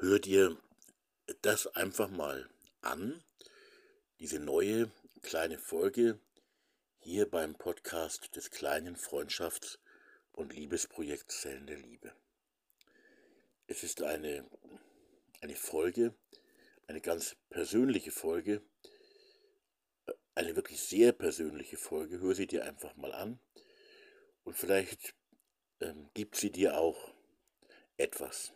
hör dir das einfach mal an, diese neue kleine Folge hier beim Podcast des kleinen Freundschafts- und Liebesprojekts Zellen der Liebe. Es ist eine, eine Folge, eine ganz persönliche Folge, eine wirklich sehr persönliche Folge. Hör sie dir einfach mal an und vielleicht ähm, gibt sie dir auch etwas.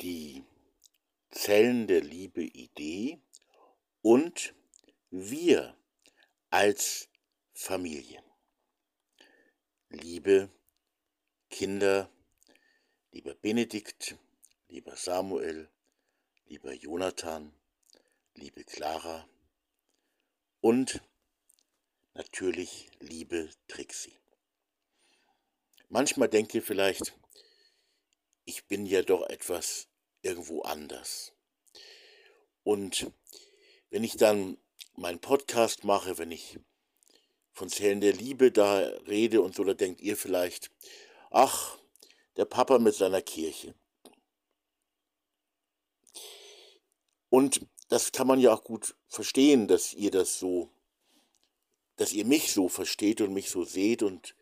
Die Zellen der Liebe Idee und wir als Familie. Liebe Kinder, lieber Benedikt, lieber Samuel, lieber Jonathan, liebe Clara und natürlich liebe Trixie. Manchmal denkt ihr vielleicht, ich bin ja doch etwas irgendwo anders. Und wenn ich dann meinen Podcast mache, wenn ich von Zellen der Liebe da rede und so, da denkt ihr vielleicht, ach, der Papa mit seiner Kirche. Und das kann man ja auch gut verstehen, dass ihr das so, dass ihr mich so versteht und mich so seht und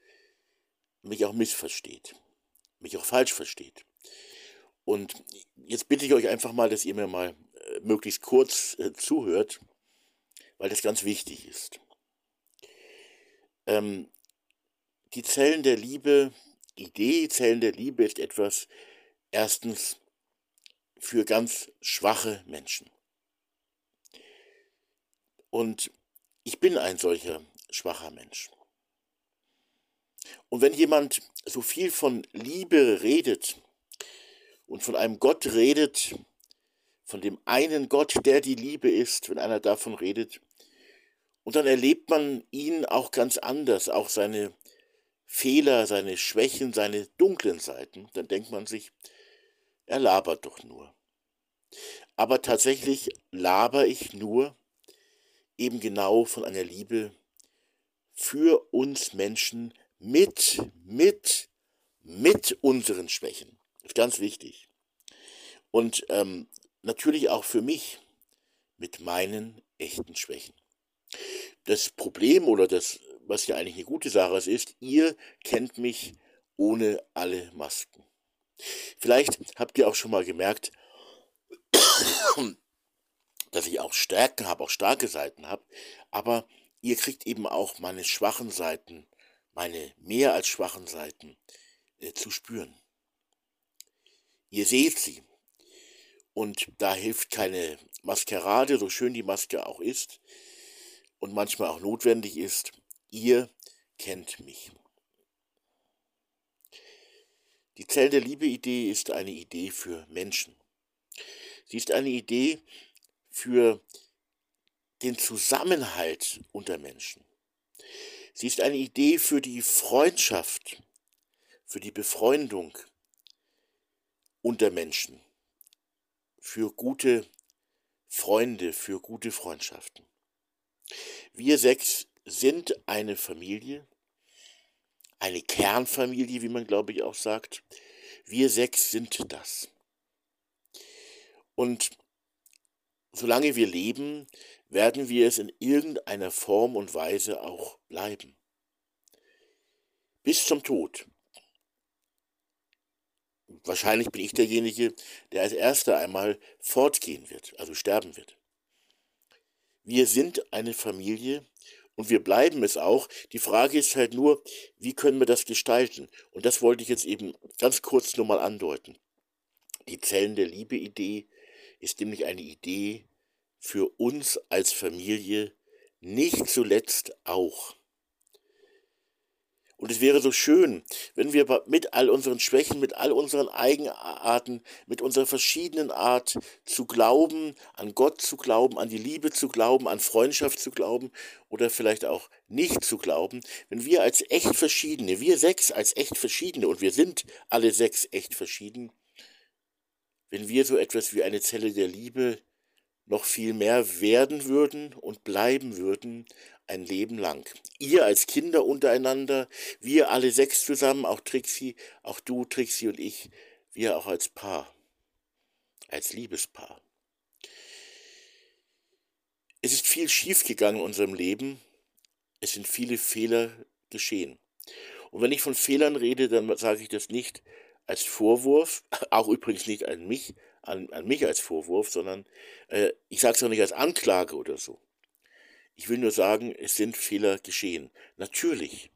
mich auch missversteht, mich auch falsch versteht. Und jetzt bitte ich euch einfach mal, dass ihr mir mal äh, möglichst kurz äh, zuhört, weil das ganz wichtig ist. Ähm, die Zellen der Liebe, Idee Zellen der Liebe ist etwas, erstens, für ganz schwache Menschen. Und ich bin ein solcher schwacher Mensch. Und wenn jemand so viel von Liebe redet, und von einem Gott redet, von dem einen Gott, der die Liebe ist, wenn einer davon redet, und dann erlebt man ihn auch ganz anders, auch seine Fehler, seine Schwächen, seine dunklen Seiten, dann denkt man sich, er labert doch nur. Aber tatsächlich laber ich nur eben genau von einer Liebe für uns Menschen mit, mit, mit unseren Schwächen. Ist ganz wichtig. Und ähm, natürlich auch für mich mit meinen echten Schwächen. Das Problem oder das, was ja eigentlich eine gute Sache ist, ihr kennt mich ohne alle Masken. Vielleicht habt ihr auch schon mal gemerkt, dass ich auch Stärken habe, auch starke Seiten habe, aber ihr kriegt eben auch meine schwachen Seiten, meine mehr als schwachen Seiten äh, zu spüren. Ihr seht sie. Und da hilft keine Maskerade, so schön die Maske auch ist und manchmal auch notwendig ist. Ihr kennt mich. Die Zell der Liebe-Idee ist eine Idee für Menschen. Sie ist eine Idee für den Zusammenhalt unter Menschen. Sie ist eine Idee für die Freundschaft, für die Befreundung unter Menschen, für gute Freunde, für gute Freundschaften. Wir sechs sind eine Familie, eine Kernfamilie, wie man glaube ich auch sagt. Wir sechs sind das. Und solange wir leben, werden wir es in irgendeiner Form und Weise auch bleiben. Bis zum Tod wahrscheinlich bin ich derjenige, der als erster einmal fortgehen wird, also sterben wird. Wir sind eine Familie und wir bleiben es auch. Die Frage ist halt nur, wie können wir das gestalten? Und das wollte ich jetzt eben ganz kurz nur mal andeuten. Die Zellen der Liebe-Idee ist nämlich eine Idee für uns als Familie, nicht zuletzt auch. Und es wäre so schön, wenn wir mit all unseren Schwächen, mit all unseren Eigenarten, mit unserer verschiedenen Art zu glauben, an Gott zu glauben, an die Liebe zu glauben, an Freundschaft zu glauben oder vielleicht auch nicht zu glauben, wenn wir als echt verschiedene, wir sechs als echt verschiedene, und wir sind alle sechs echt verschieden, wenn wir so etwas wie eine Zelle der Liebe noch viel mehr werden würden und bleiben würden ein Leben lang. Ihr als Kinder untereinander, wir alle sechs zusammen, auch Trixie, auch du, Trixie und ich, wir auch als Paar, als Liebespaar. Es ist viel schiefgegangen in unserem Leben. Es sind viele Fehler geschehen. Und wenn ich von Fehlern rede, dann sage ich das nicht als Vorwurf, auch übrigens nicht an mich, an, an mich als Vorwurf, sondern äh, ich sage es auch nicht als Anklage oder so. Ich will nur sagen, es sind Fehler geschehen. Natürlich.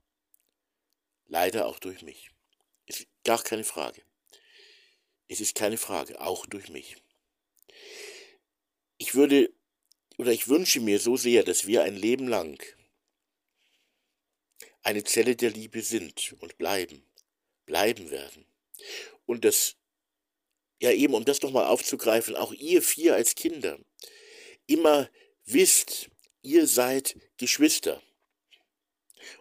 Leider auch durch mich. Ist gar keine Frage. Es ist keine Frage, auch durch mich. Ich würde oder ich wünsche mir so sehr, dass wir ein Leben lang eine Zelle der Liebe sind und bleiben, bleiben werden. Und das, ja eben, um das nochmal aufzugreifen, auch ihr vier als Kinder immer wisst, ihr seid Geschwister.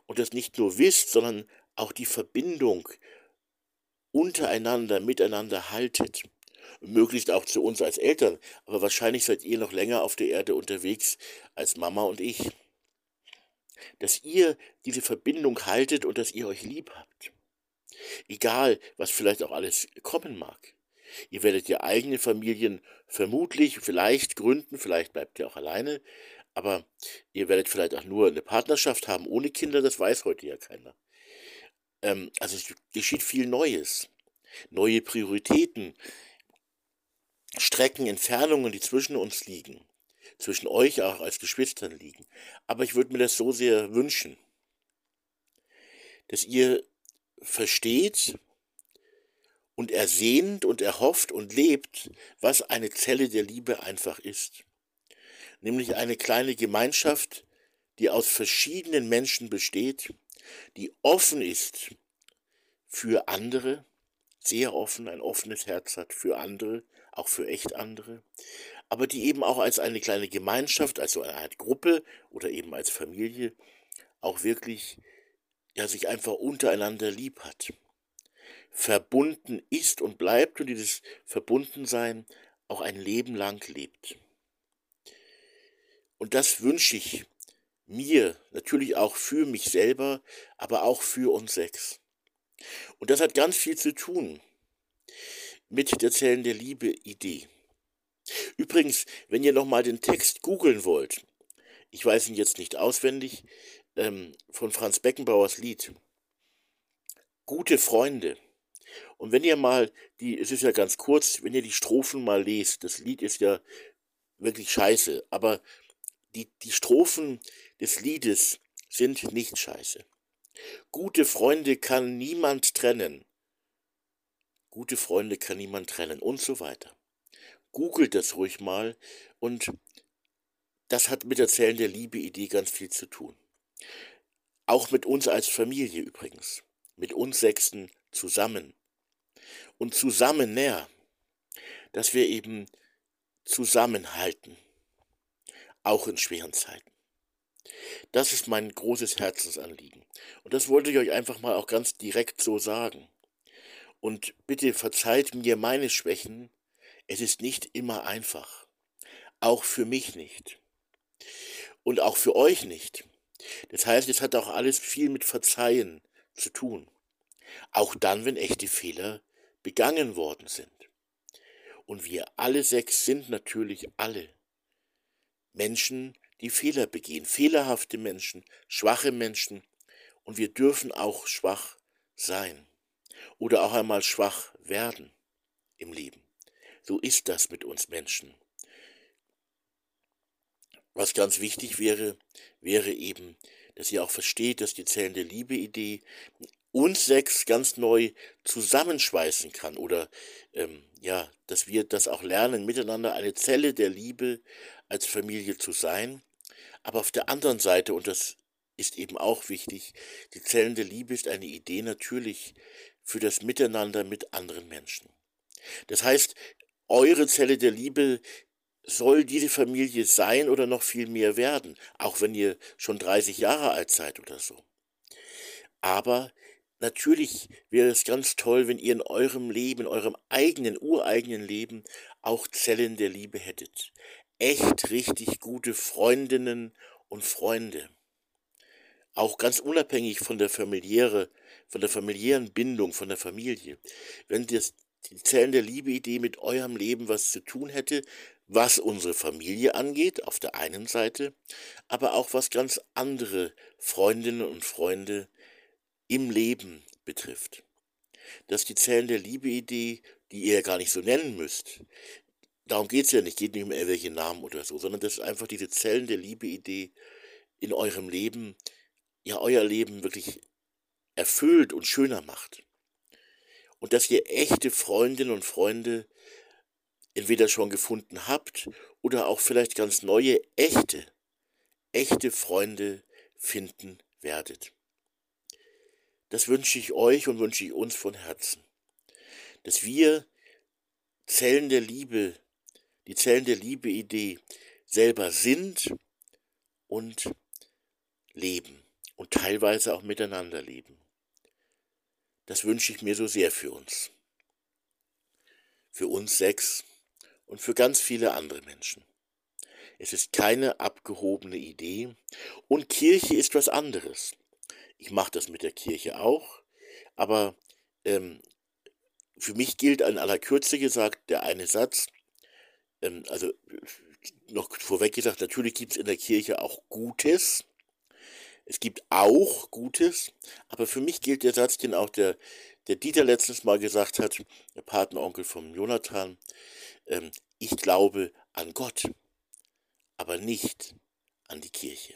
Und das nicht nur wisst, sondern auch die Verbindung untereinander, miteinander haltet. Möglichst auch zu uns als Eltern, aber wahrscheinlich seid ihr noch länger auf der Erde unterwegs als Mama und ich dass ihr diese Verbindung haltet und dass ihr euch lieb habt. Egal, was vielleicht auch alles kommen mag. Ihr werdet ja eigene Familien vermutlich, vielleicht gründen, vielleicht bleibt ihr auch alleine, aber ihr werdet vielleicht auch nur eine Partnerschaft haben ohne Kinder, das weiß heute ja keiner. Ähm, also es geschieht viel Neues, neue Prioritäten, Strecken, Entfernungen, die zwischen uns liegen zwischen euch auch als Geschwistern liegen. Aber ich würde mir das so sehr wünschen, dass ihr versteht und ersehnt und erhofft und lebt, was eine Zelle der Liebe einfach ist. Nämlich eine kleine Gemeinschaft, die aus verschiedenen Menschen besteht, die offen ist für andere, sehr offen, ein offenes Herz hat für andere, auch für echt andere, aber die eben auch als eine kleine Gemeinschaft, also eine Art Gruppe oder eben als Familie auch wirklich ja sich einfach untereinander lieb hat. Verbunden ist und bleibt und dieses Verbundensein auch ein Leben lang lebt. Und das wünsche ich mir, natürlich auch für mich selber, aber auch für uns sechs. Und das hat ganz viel zu tun mit der Zellen der Liebe Idee. Übrigens, wenn ihr nochmal den Text googeln wollt, ich weiß ihn jetzt nicht auswendig, ähm, von Franz Beckenbauers Lied, Gute Freunde. Und wenn ihr mal die, es ist ja ganz kurz, wenn ihr die Strophen mal lest, das Lied ist ja wirklich scheiße, aber die, die Strophen des Liedes sind nicht scheiße. Gute Freunde kann niemand trennen. Gute Freunde kann niemand trennen und so weiter googelt das ruhig mal und das hat mit der Zellen der Liebe-Idee ganz viel zu tun. Auch mit uns als Familie übrigens. Mit uns Sechsten zusammen. Und zusammen näher. Dass wir eben zusammenhalten. Auch in schweren Zeiten. Das ist mein großes Herzensanliegen. Und das wollte ich euch einfach mal auch ganz direkt so sagen. Und bitte verzeiht mir meine Schwächen, es ist nicht immer einfach. Auch für mich nicht. Und auch für euch nicht. Das heißt, es hat auch alles viel mit Verzeihen zu tun. Auch dann, wenn echte Fehler begangen worden sind. Und wir alle sechs sind natürlich alle Menschen, die Fehler begehen. Fehlerhafte Menschen, schwache Menschen. Und wir dürfen auch schwach sein. Oder auch einmal schwach werden im Leben. So ist das mit uns Menschen. Was ganz wichtig wäre, wäre eben, dass ihr auch versteht, dass die zählende Liebe-Idee uns sechs ganz neu zusammenschweißen kann oder ähm, ja, dass wir das auch lernen, miteinander eine Zelle der Liebe als Familie zu sein. Aber auf der anderen Seite, und das ist eben auch wichtig, die zählende Liebe ist eine Idee natürlich für das Miteinander mit anderen Menschen. Das heißt, eure Zelle der Liebe soll diese Familie sein oder noch viel mehr werden, auch wenn ihr schon 30 Jahre alt seid oder so. Aber natürlich wäre es ganz toll, wenn ihr in eurem Leben, in eurem eigenen, ureigenen Leben auch Zellen der Liebe hättet. Echt richtig gute Freundinnen und Freunde. Auch ganz unabhängig von der familiäre, von der familiären Bindung, von der Familie. Wenn das die Zellen der Liebe-Idee mit eurem Leben was zu tun hätte, was unsere Familie angeht, auf der einen Seite, aber auch was ganz andere Freundinnen und Freunde im Leben betrifft. Dass die Zellen der Liebe-Idee, die ihr ja gar nicht so nennen müsst, darum geht es ja nicht, geht nicht um irgendwelche Namen oder so, sondern dass einfach diese Zellen der Liebe-Idee in eurem Leben, ja euer Leben wirklich erfüllt und schöner macht. Und dass ihr echte Freundinnen und Freunde entweder schon gefunden habt oder auch vielleicht ganz neue, echte, echte Freunde finden werdet. Das wünsche ich euch und wünsche ich uns von Herzen, dass wir Zellen der Liebe, die Zellen der Liebe-Idee selber sind und leben und teilweise auch miteinander leben. Das wünsche ich mir so sehr für uns. Für uns sechs und für ganz viele andere Menschen. Es ist keine abgehobene Idee und Kirche ist was anderes. Ich mache das mit der Kirche auch, aber ähm, für mich gilt in aller Kürze gesagt der eine Satz, ähm, also noch vorweg gesagt, natürlich gibt es in der Kirche auch Gutes, es gibt auch Gutes, aber für mich gilt der Satz, den auch der, der Dieter letztens mal gesagt hat, der Patenonkel von Jonathan, ähm, ich glaube an Gott, aber nicht an die Kirche.